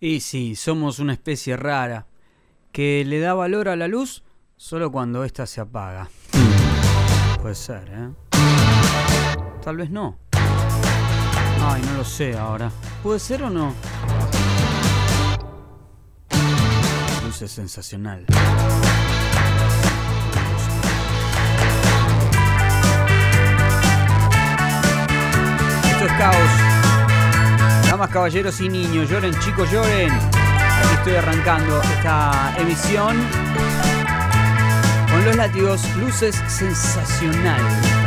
Y sí, somos una especie rara que le da valor a la luz solo cuando ésta se apaga. Puede ser, ¿eh? Tal vez no. Ay, no lo sé ahora. ¿Puede ser o no? Luz es sensacional. Esto es caos. Damas, caballeros y niños, lloren chicos, lloren. Aquí estoy arrancando esta emisión con los látigos, luces sensacional.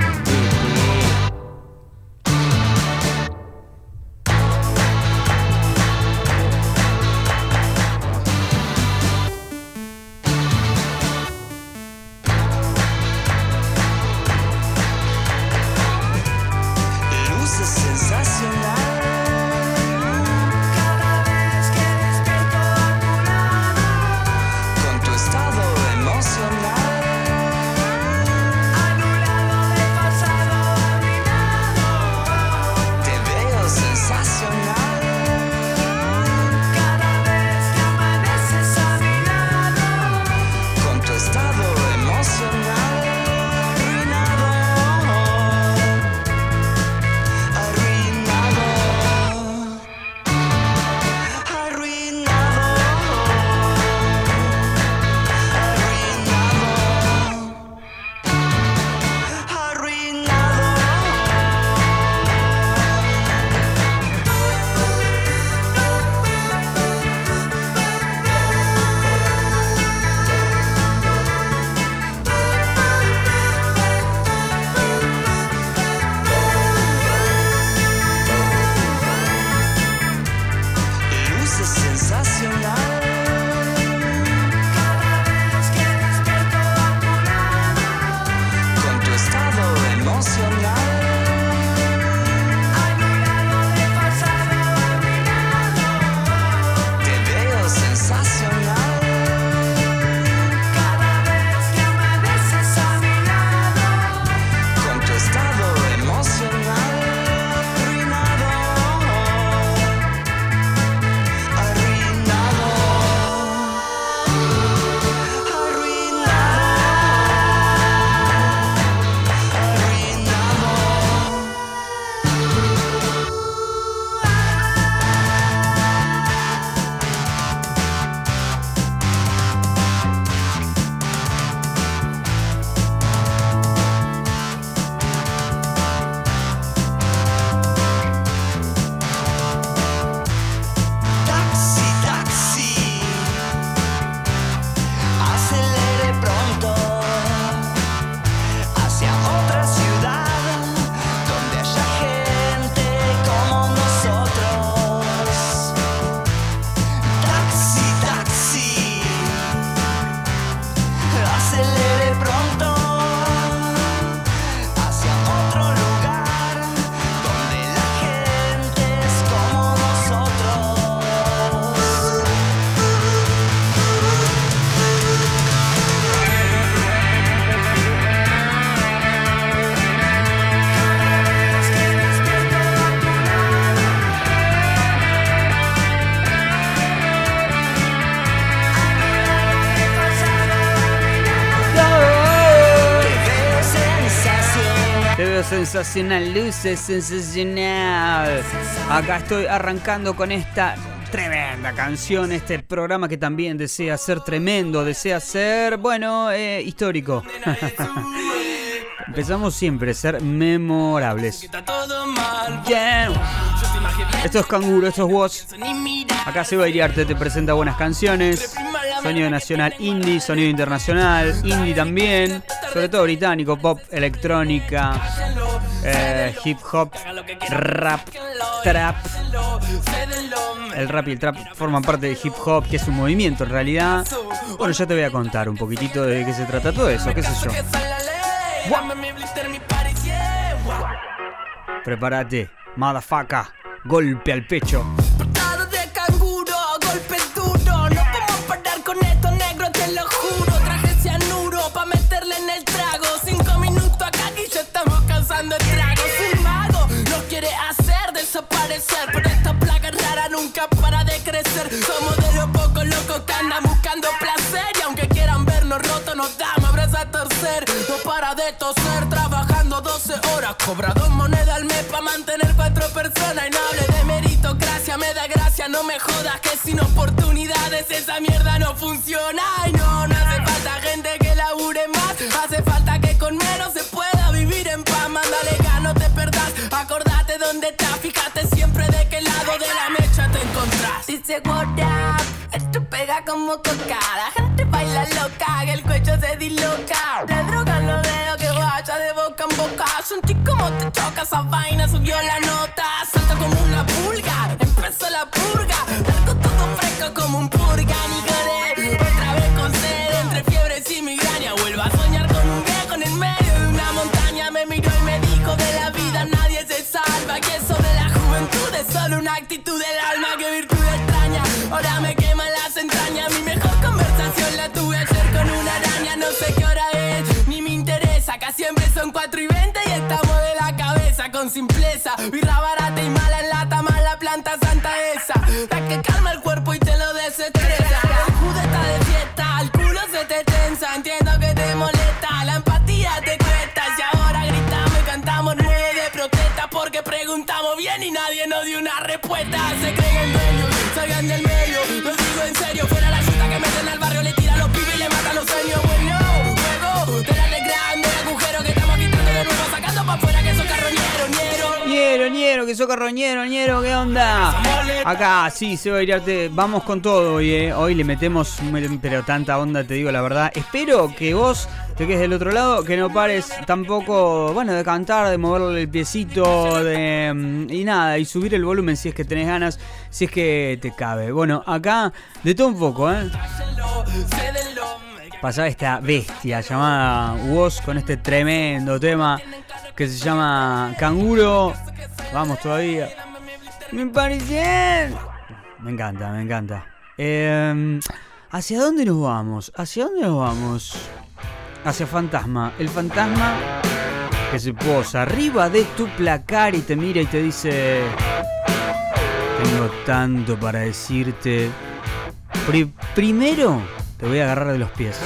Sensacional. Luces sensacional. Acá estoy arrancando con esta tremenda canción, este programa que también desea ser tremendo, desea ser, bueno, eh, histórico. Empezamos siempre a ser memorables. Imaginé Esto es Canguro, esto es Woz. Acá Seba Iriarte te presenta buenas canciones. Sonido nacional indie, sonido internacional, indie también. Sobre todo británico, pop, electrónica, eh, hip hop, rap, trap. El rap y el trap forman parte del hip hop, que es un movimiento en realidad. Bueno, ya te voy a contar un poquitito de qué se trata todo eso, qué sé yo. Prepárate, motherfucker. Golpe al pecho. Pero esta plaga rara nunca para de crecer. Somos de los pocos locos que andan buscando placer. Y aunque quieran vernos rotos, nos damos abrazos a torcer. No para de toser, trabajando 12 horas. Cobra dos monedas al mes para mantener cuatro personas. Y no hable de meritocracia, me da gracia, no me jodas. Que sin oportunidades esa mierda no funciona. Dónde fíjate siempre de qué lado de la mecha te encontrás. Dice what up, esto pega como coca. La gente baila loca, que el cuello se disloca. La droga no veo que vaya de boca en boca. Sentí como te choca esa vaina, subió la nota. Salta como una pulga, empezó la purga. Algo todo fresco como un purga, actitud del alma. Que virtud extraña, ahora me quema las entrañas. Mi mejor conversación la tuve ayer con una araña. No sé qué hora es, ni me interesa. Acá siempre son 4 y 20 y estamos de la cabeza con simpleza. Birra barata y mala en lata, respuesta. Se ¿qué onda? Acá, sí, se va a irarte. Vamos con todo hoy, eh. Hoy le metemos, pero tanta onda, te digo la verdad. Espero que vos te quedes del otro lado, que no pares tampoco, bueno, de cantar, de moverle el piecito, de. mm, Y nada, y subir el volumen si es que tenés ganas, si es que te cabe. Bueno, acá, de todo un poco, ¿eh? Pasaba esta bestia llamada Woz con este tremendo tema que se llama Canguro. Vamos todavía. Me parecen. Me encanta, me encanta. Eh, ¿Hacia dónde nos vamos? ¿Hacia dónde nos vamos? Hacia Fantasma. El fantasma que se posa arriba de tu placar y te mira y te dice... Tengo tanto para decirte. Pri- primero te voy a agarrar de los pies.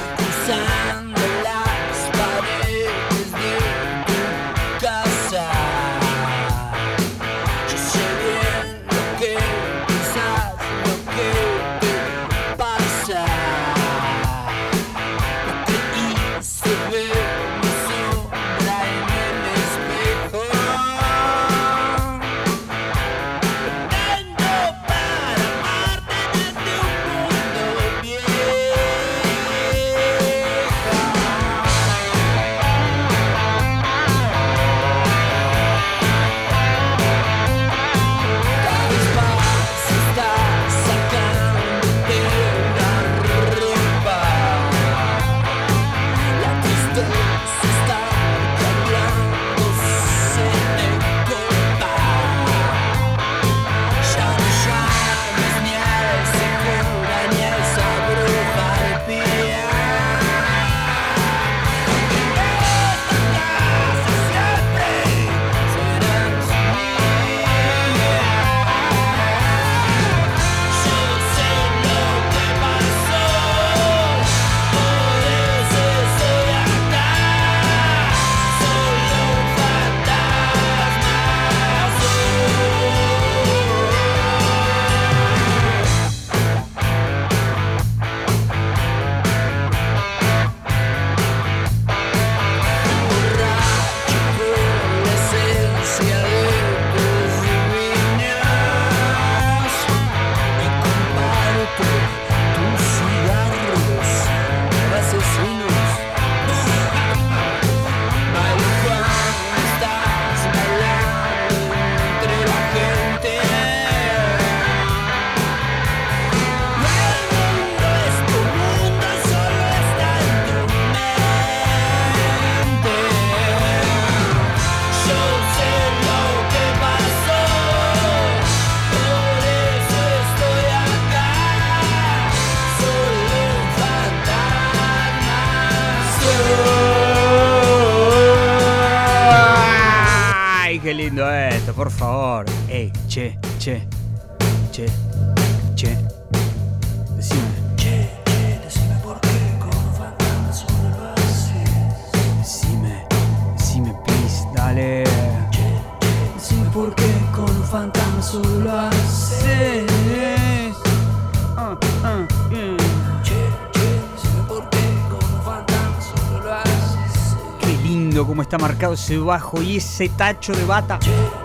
Ese bajo y ese tacho de bata.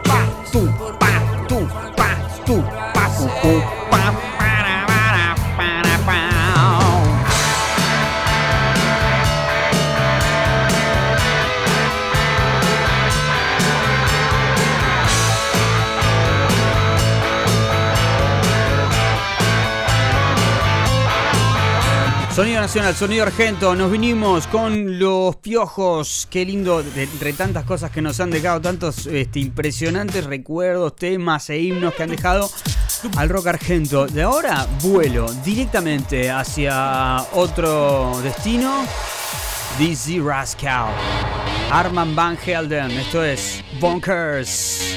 Pa, tu, pa, tu, pa, tu, pa, pa, Sonido nacional, sonido argento, nos vinimos con los piojos, qué lindo, entre tantas cosas que nos han dejado, tantos este, impresionantes recuerdos, temas e himnos que han dejado al rock argento. De ahora vuelo directamente hacia otro destino, Dizzy Rascal, Arman Van Helden, esto es Bonkers.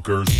Bonkers.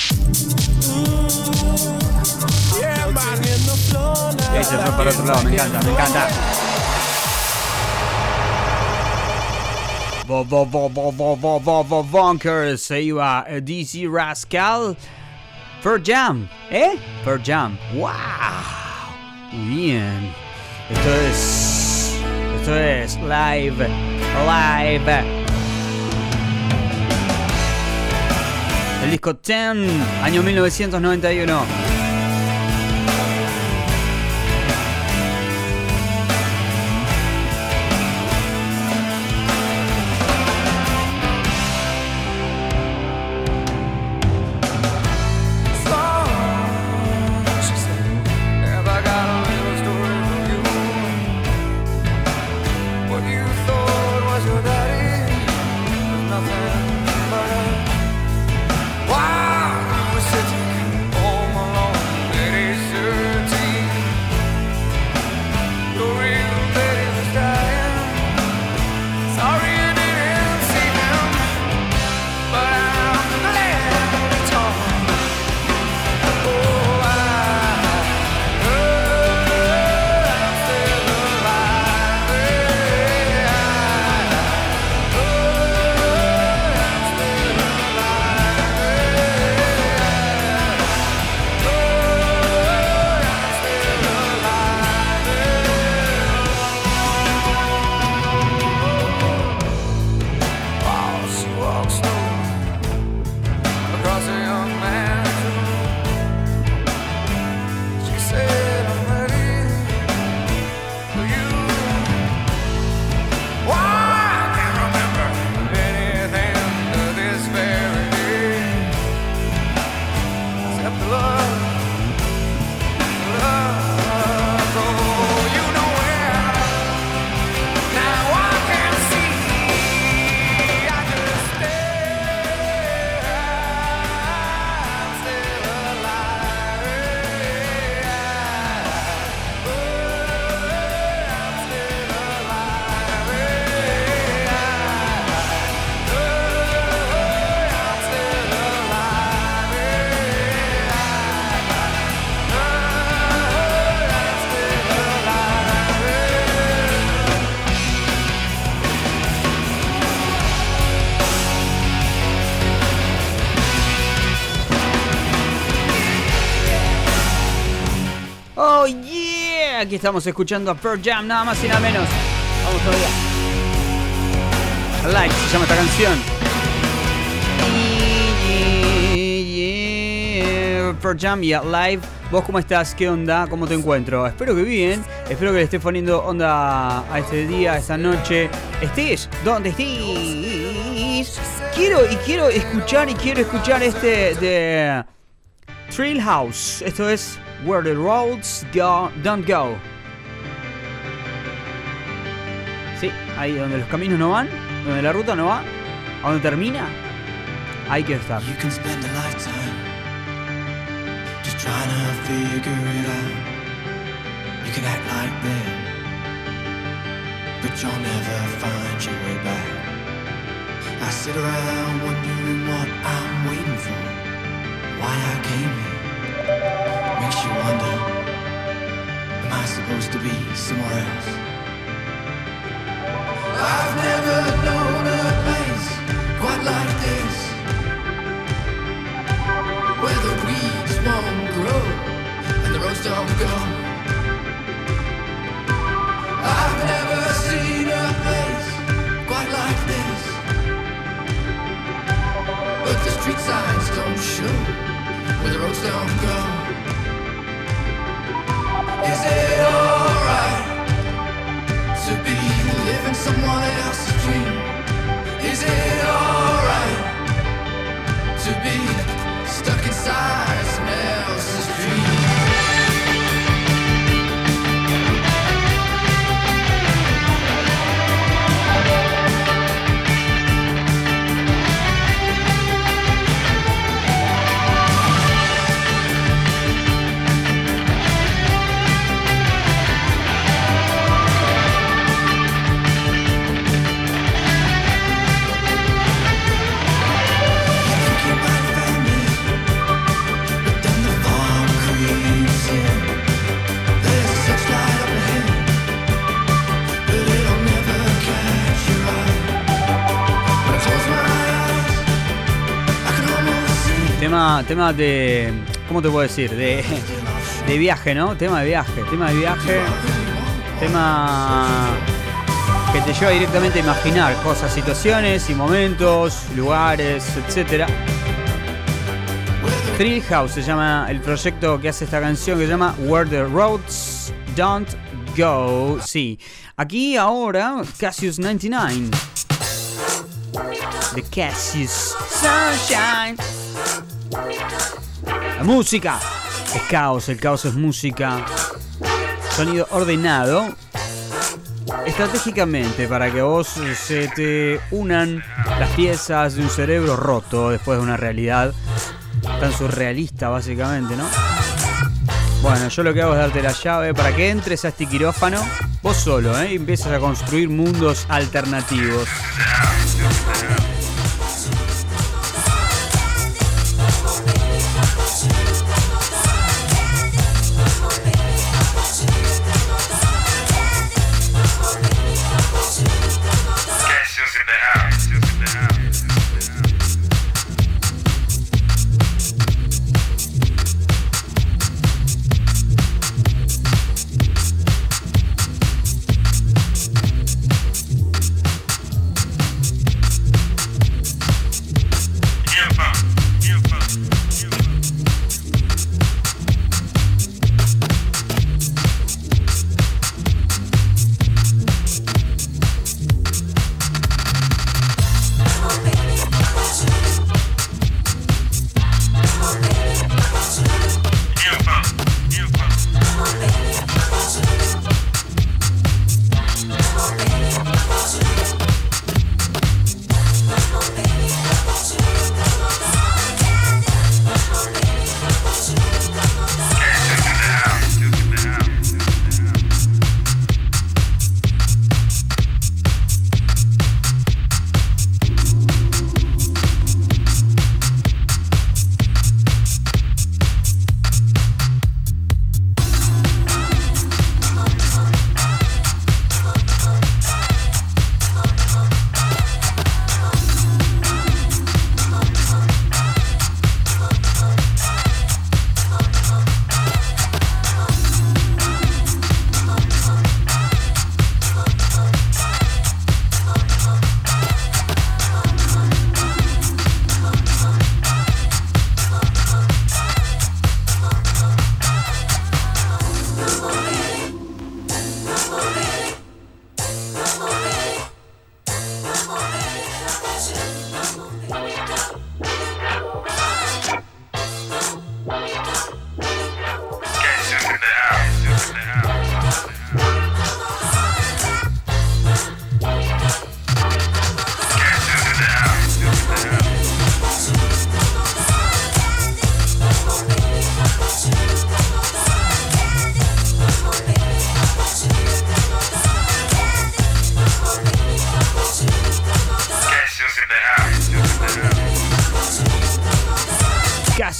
Y ahí se fue para otro lado, me encanta, me encanta. Bo, bo, bo, bo eh, DC Rascal. Per Jam, ¿eh? Per Jam. ¡Wow! Bien. Esto es. Esto es live. Live. El disco 10, año 1991. Aquí estamos escuchando a Pearl Jam, nada más y nada menos. Vamos todavía. Like se llama esta canción. Pearl Jam y Live. ¿Vos cómo estás? ¿Qué onda? ¿Cómo te encuentro? Espero que bien. Espero que le estés poniendo onda a este día, a esta noche. Estés donde estés. Quiero y quiero escuchar y quiero escuchar este de Thrill House. Esto es Where the Roads go, Don't Go. Sí, ahí donde los caminos no van, donde la ruta no va, a donde termina, hay que estar. You can spend a lifetime just trying to figure it out. You can act like that, but you'll never find your way back. I sit around wondering what I'm waiting for, why I came here. Makes you wonder, am I supposed to be somewhere else? I've never known a place quite like this Where the weeds won't grow and the roads don't go I've never seen a place quite like this But the street signs don't show where the roads don't go is it alright to be living Someone else's dream. Is it alright to be stuck inside? Tema, de. ¿Cómo te puedo decir? De, de viaje, ¿no? Tema de viaje, tema de viaje. Tema que te lleva directamente a imaginar cosas, situaciones y momentos, lugares, etc. Thrill House se llama el proyecto que hace esta canción que se llama Where the Roads Don't Go. Sí, aquí ahora Cassius 99. The Cassius Sunshine. La música es caos, el caos es música. Sonido ordenado estratégicamente para que vos se te unan las piezas de un cerebro roto después de una realidad tan surrealista básicamente, ¿no? Bueno, yo lo que hago es darte la llave para que entres a este quirófano vos solo, ¿eh? Y empieces a construir mundos alternativos.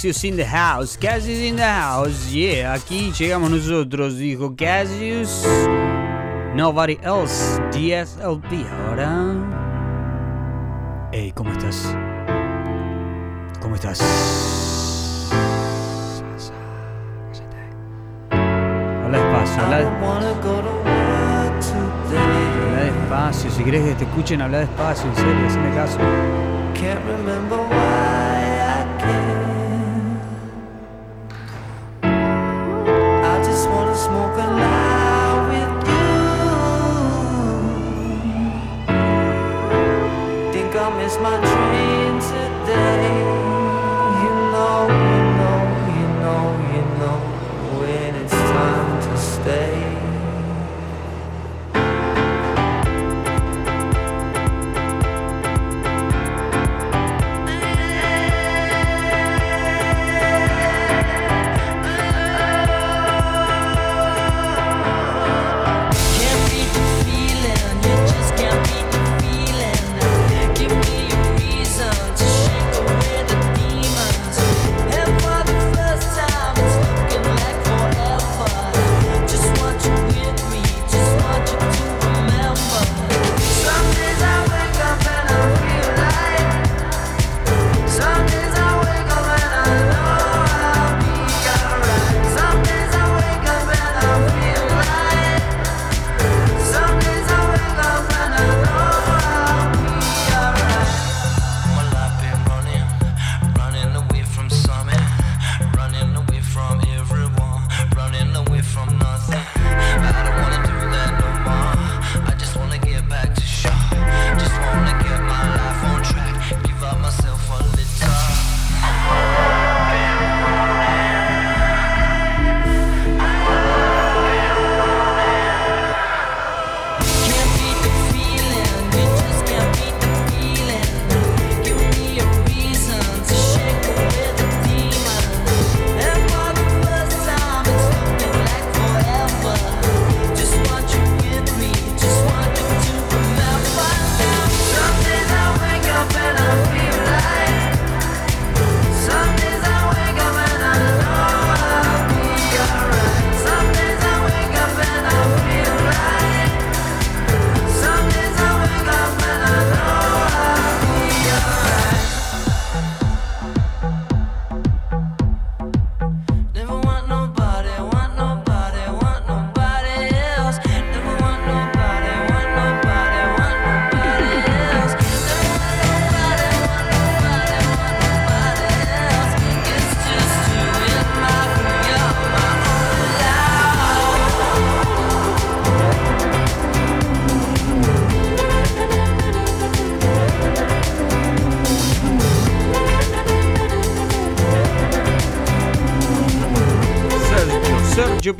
Cassius in the house, Cassius in the house, yeah, aquí llegamos nosotros, dijo Cassius. Nobody else, DSLP, ahora. Hey, ¿cómo estás? ¿Cómo estás? Habla despacio, habla despacio. Si quieres que te escuchen, habla despacio, en serio, hazme caso. can't remember why I can't.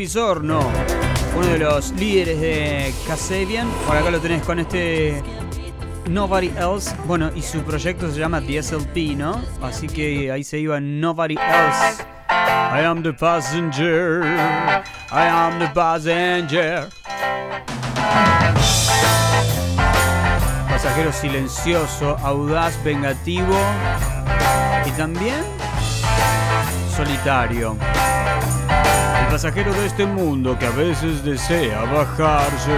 Pisorno, uno de los líderes de Casabian. Por acá lo tenés con este Nobody Else. Bueno, y su proyecto se llama DSLP, ¿no? Así que ahí se iba Nobody Else. I am the passenger. I am the passenger. Pasajero silencioso, audaz, vengativo y también solitario pasajero de este mundo que a veces desea bajarse.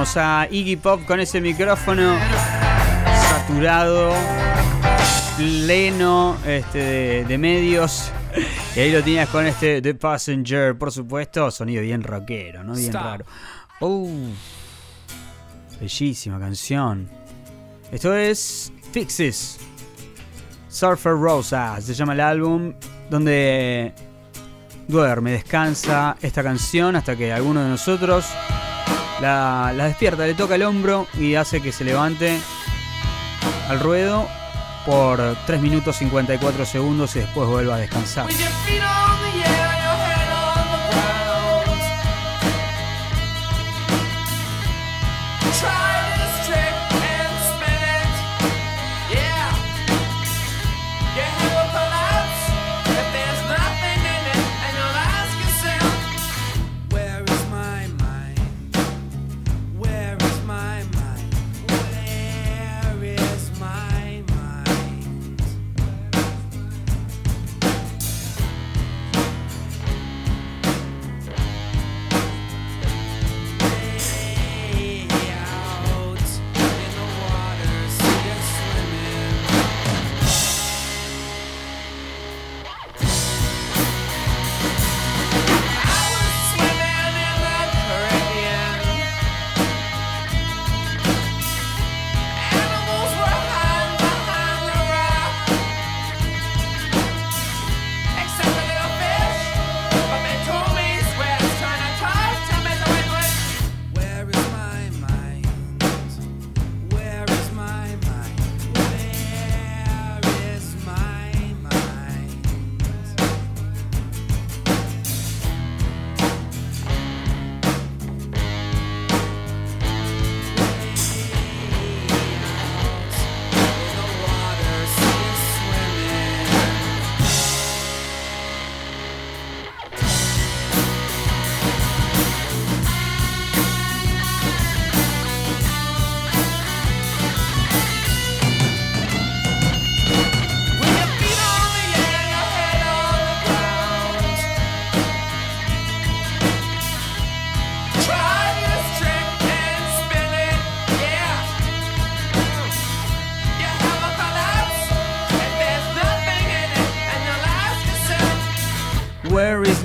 Teníamos a Iggy Pop con ese micrófono saturado, pleno este, de, de medios. Y ahí lo tenías con este The Passenger, por supuesto, sonido bien rockero, ¿no? Bien Stop. raro. Oh, bellísima canción. Esto es Fixes. Surfer Rosa, se llama el álbum, donde duerme, descansa esta canción hasta que alguno de nosotros la, despierta, le toca el hombro y hace que se levante al ruedo por 3 minutos 54 segundos y después vuelva a descansar.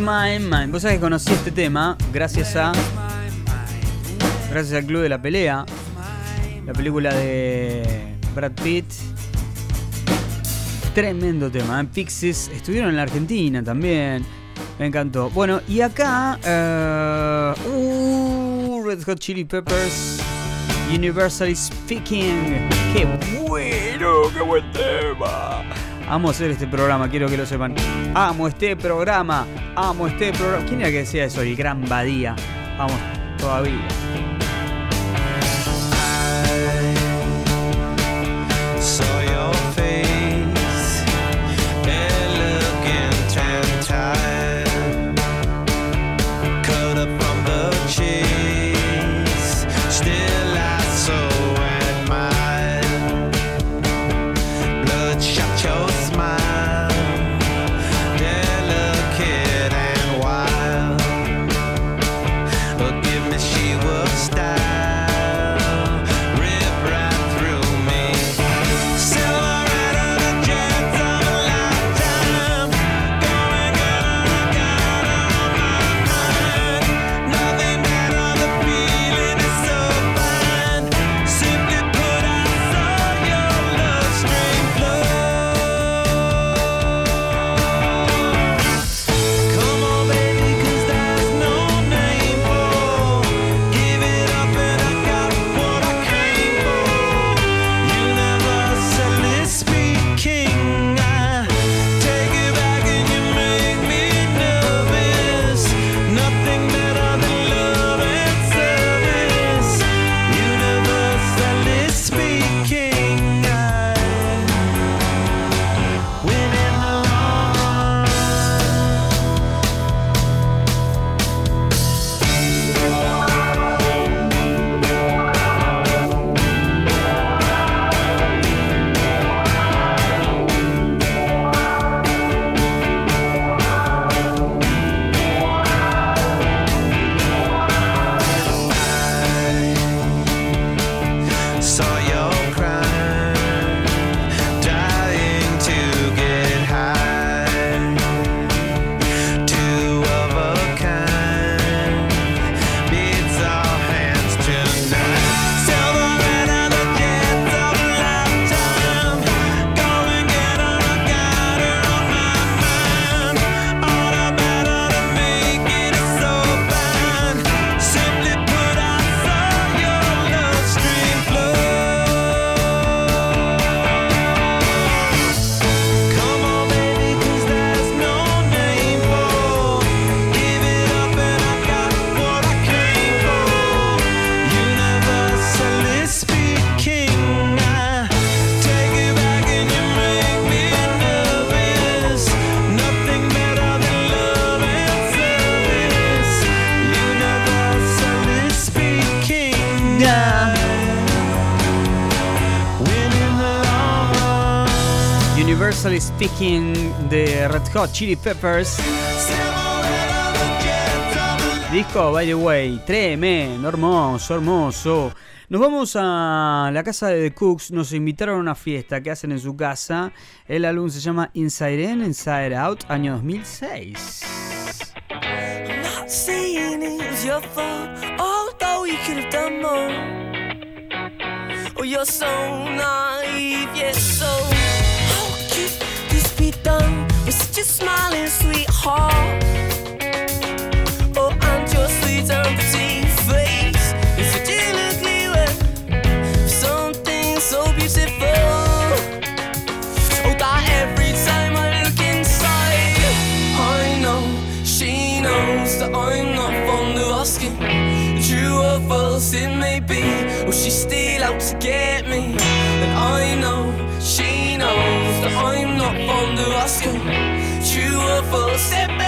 Vos sabés que conocí este tema gracias a. Gracias al Club de la Pelea. La película de Brad Pitt. Tremendo tema. ¿eh? Pixies estuvieron en la Argentina también. Me encantó. Bueno, y acá. eh, uh, Red Hot Chili Peppers. Universally Speaking. ¡Qué bueno! ¡Qué buen tema! Amo hacer este programa, quiero que lo sepan. Amo este programa. Amo este programa. ¿Quién era que decía eso? El gran Badía. Vamos, todavía. Chili Peppers. Disco, by the way, tremendo, hermoso, hermoso. Nos vamos a la casa de The Cooks, nos invitaron a una fiesta que hacen en su casa. El álbum se llama Inside In, Inside Out, año 2006. Not such a smiling sweetheart? Oh, and your sweet and pretty face is such an ugly something so beautiful. Oh, that every time I look inside, I know she knows that I'm not fond of asking. True or false it may be, or she's still out to get me. And I know you. True or false.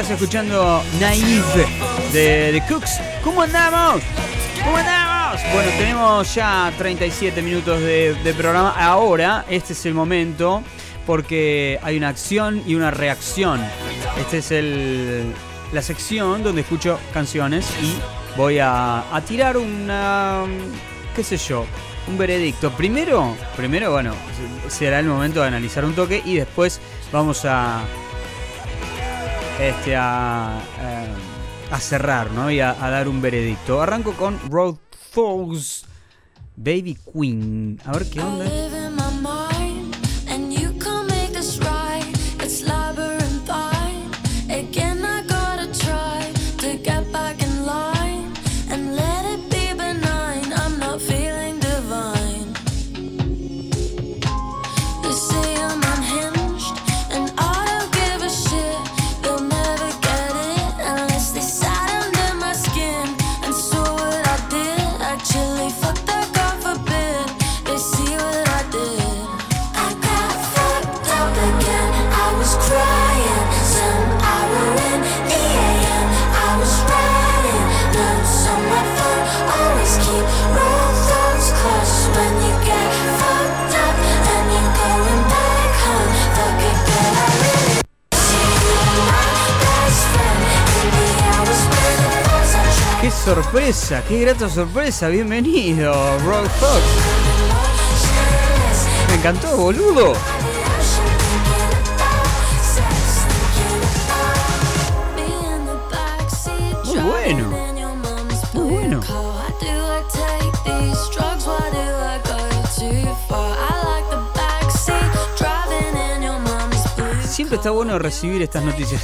Estás escuchando Naive de The Cooks. ¿Cómo andamos? ¿Cómo andamos? Bueno, tenemos ya 37 minutos de, de programa. Ahora, este es el momento porque hay una acción y una reacción. Este es el, la sección donde escucho canciones y voy a, a tirar una. qué sé yo. Un veredicto. Primero, primero, bueno, será el momento de analizar un toque y después vamos a, este, a, eh, a cerrar ¿no? y a, dar un veredicto. Arranco con Road Fogs Baby Queen. A ver qué onda. Sorpresa! ¡Qué grata sorpresa! Bienvenido, Road Fox. Me encantó, boludo. Muy bueno. Muy bueno. Siempre está bueno recibir estas noticias.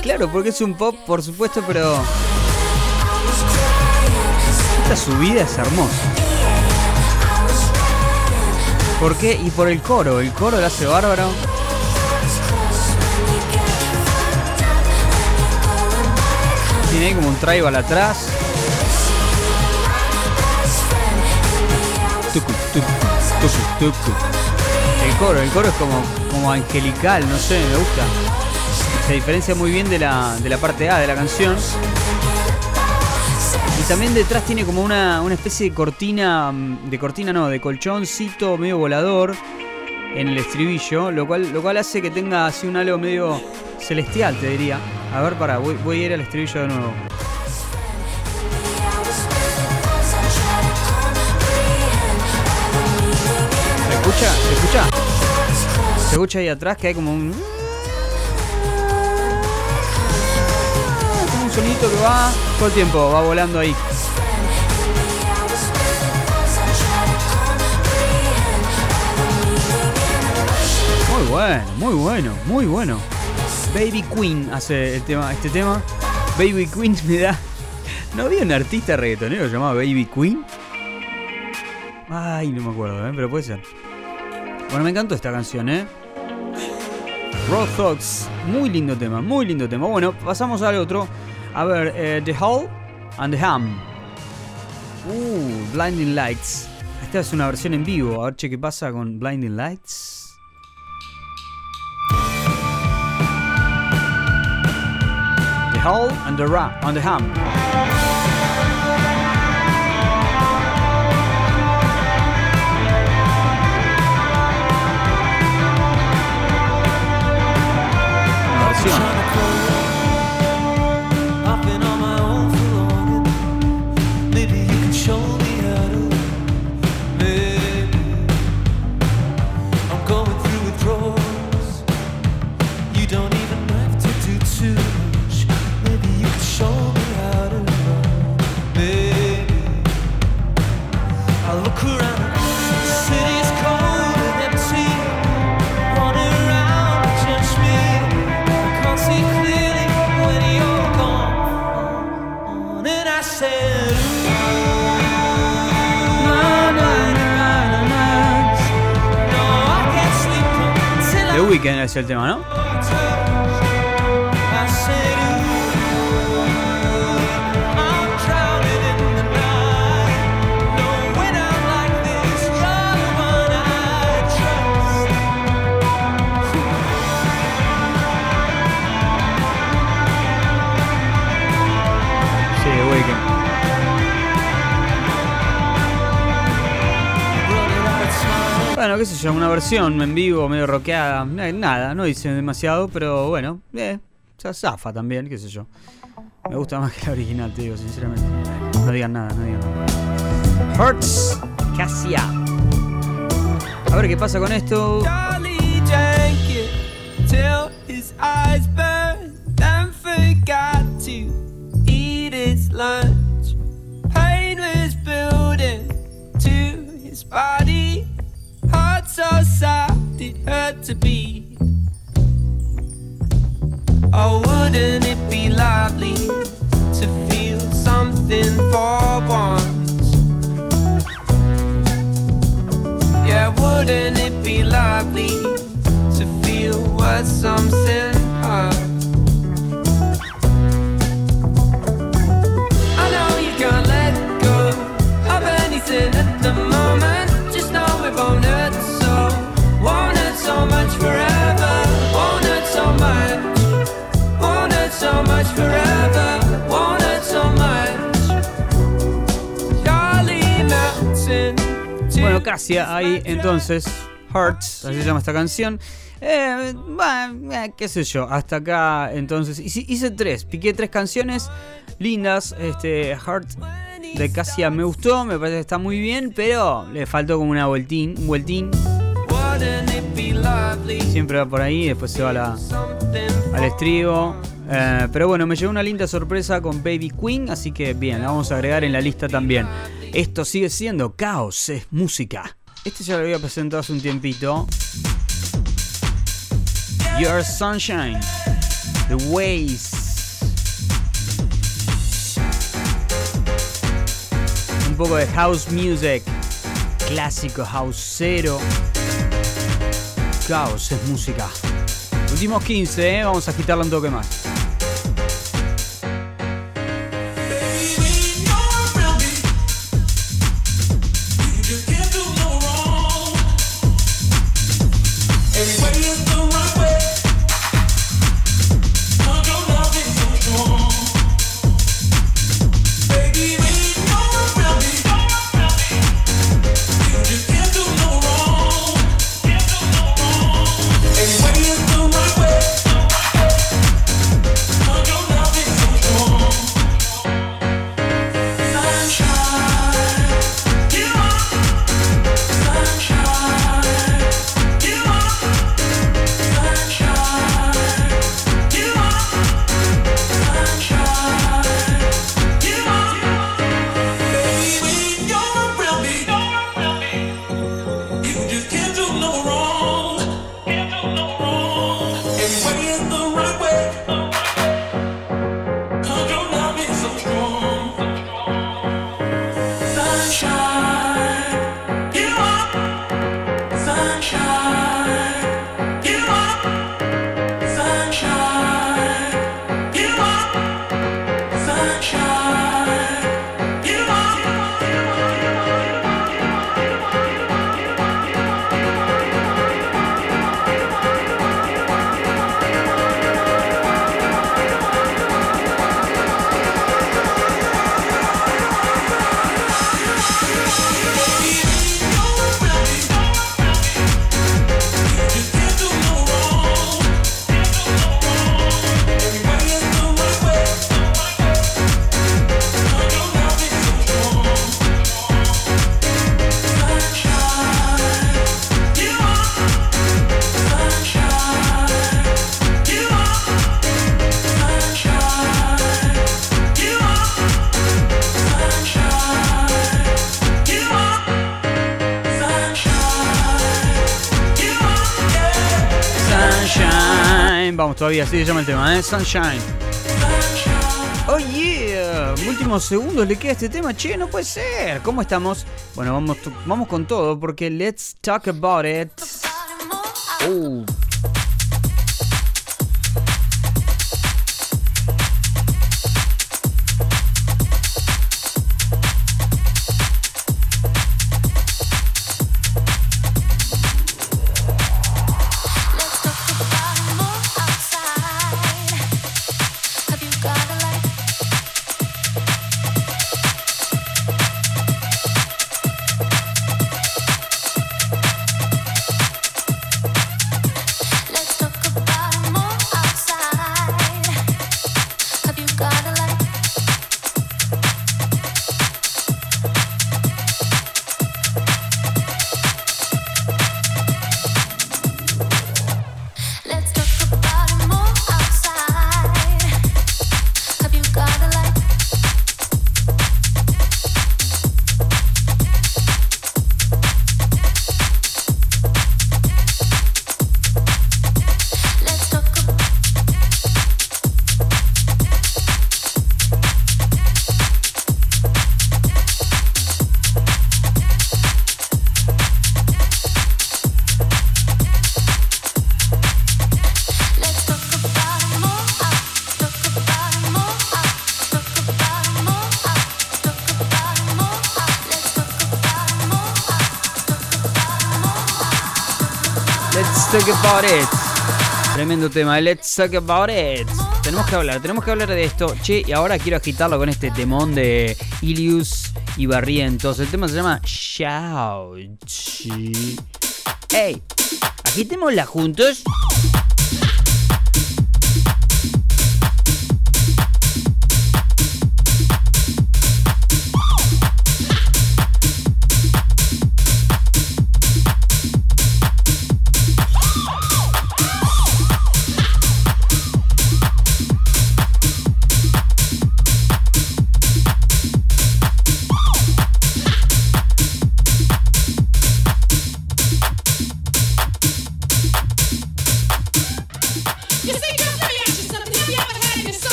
Claro, porque es un pop, por supuesto, pero esa subida es hermosa. ¿Por qué? Y por el coro. El coro lo hace bárbaro. Tiene como un tribal atrás. Tucu, el coro, el coro es como, como angelical, no sé, me gusta. Se diferencia muy bien de la, de la parte A de la canción. Y también detrás tiene como una, una especie de cortina, mm, de cortina no, de colchoncito medio volador en el estribillo, lo cual, lo cual hace que tenga así un halo medio celestial, te diría. A ver, para, voy, voy a ir al estribillo de nuevo. ¿Se escucha? ¿Se escucha? Se escucha ahí atrás que hay como un. Sonidito que va todo el tiempo, va volando ahí. Muy bueno, muy bueno, muy bueno. Baby Queen hace el tema, este tema. Baby Queen me da. ¿No había un artista reggaetonero llamado Baby Queen? Ay, no me acuerdo, ¿eh? pero puede ser. Bueno, me encantó esta canción, ¿eh? Raw Thoughts, muy lindo tema, muy lindo tema. Bueno, pasamos al otro. A ver, eh, The Hall and the Ham. Uh, Blinding Lights. Esta es una versión en vivo. A ver, che, ¿qué pasa con Blinding Lights? The Hall and the Ra and the Ham. Versión. Weeknd es el tema, ¿no? Qué sé yo, una versión en vivo, medio rockeada. eh, Nada, no dice demasiado, pero bueno, eh, se zafa también, qué sé yo. Me gusta más que la original, te digo, sinceramente. No digan nada, no digan nada. Hurts, Cassia. A ver qué pasa con esto. Pain building to his so soft it hurt to beat. Oh, wouldn't it be lovely to feel something for once? Yeah, wouldn't it be lovely to feel what something? I know you can't let go of anything at the moment. Just know it won't hurt Bueno, Cassia, ahí entonces. Hurts, así se llama esta canción. Eh, bueno, eh, qué sé yo, hasta acá entonces. Hice, hice tres, piqué tres canciones lindas. Este, Heart de Cassia me gustó, me parece que está muy bien, pero le faltó como una vueltín, un vueltín. Siempre va por ahí, después se va la, al estribo. Eh, pero bueno, me llegó una linda sorpresa con Baby Queen, así que bien, la vamos a agregar en la lista también. Esto sigue siendo Caos, es música. Este ya lo había presentado hace un tiempito. Your Sunshine, The Ways. Un poco de house music, clásico houseero. Caos es música. Últimos 15, ¿eh? vamos a agitarla un toque más. Todavía, así se llama el tema, ¿eh? Sunshine. Oh yeah, últimos segundos le queda este tema, che, no puede ser. ¿Cómo estamos? Bueno, vamos, vamos con todo porque let's talk about it. Oh. About. Tremendo tema, let's talk about it. Tenemos que hablar, tenemos que hablar de esto. Che, y ahora quiero agitarlo con este temón de Ilius y Barrientos. El tema se llama Shout. Ey, agitémosla juntos.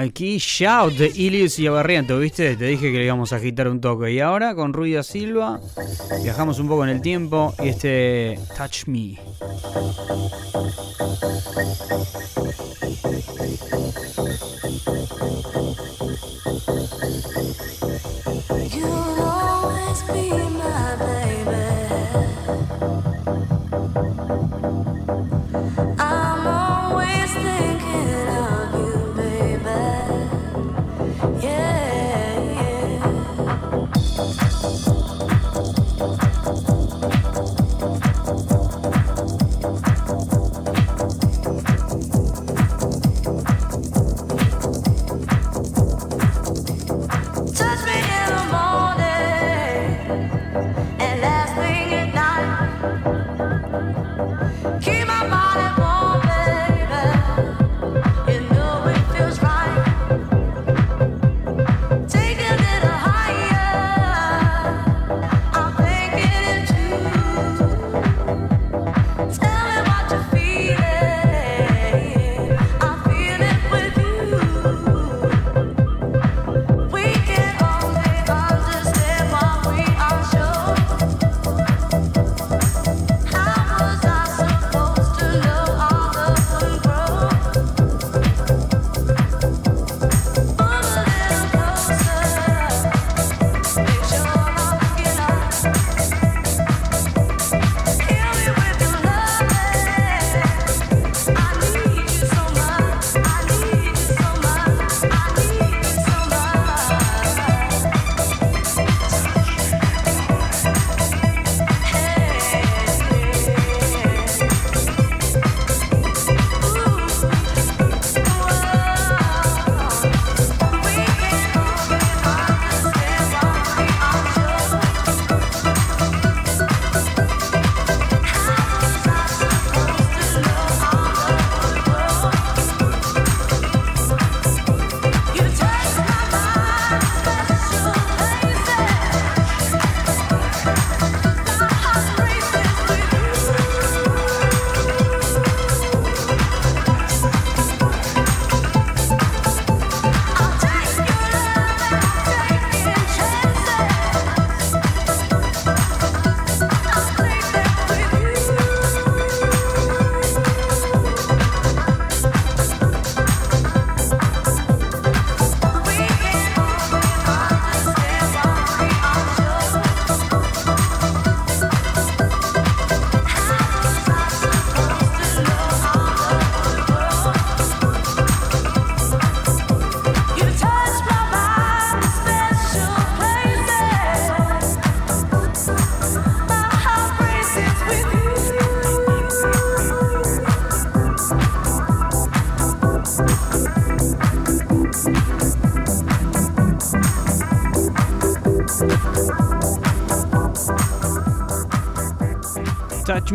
Aquí Shout de Ilius y Barrientos, ¿viste? Te dije que le íbamos a agitar un toque. Y ahora con Ruida Silva viajamos un poco en el tiempo y este Touch Me.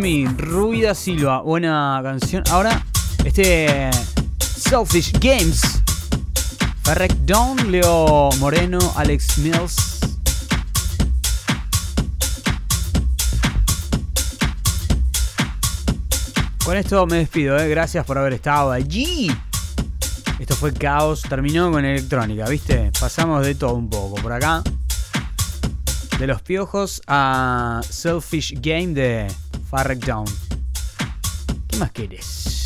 Ruida Silva, buena canción. Ahora, este Selfish Games, Ferrec Dawn, Leo Moreno, Alex Mills. Con esto me despido, ¿eh? gracias por haber estado allí. Esto fue caos, terminó con electrónica, ¿viste? Pasamos de todo un poco por acá. De los piojos a Selfish Game de Farrek Down. ¿Qué más quieres?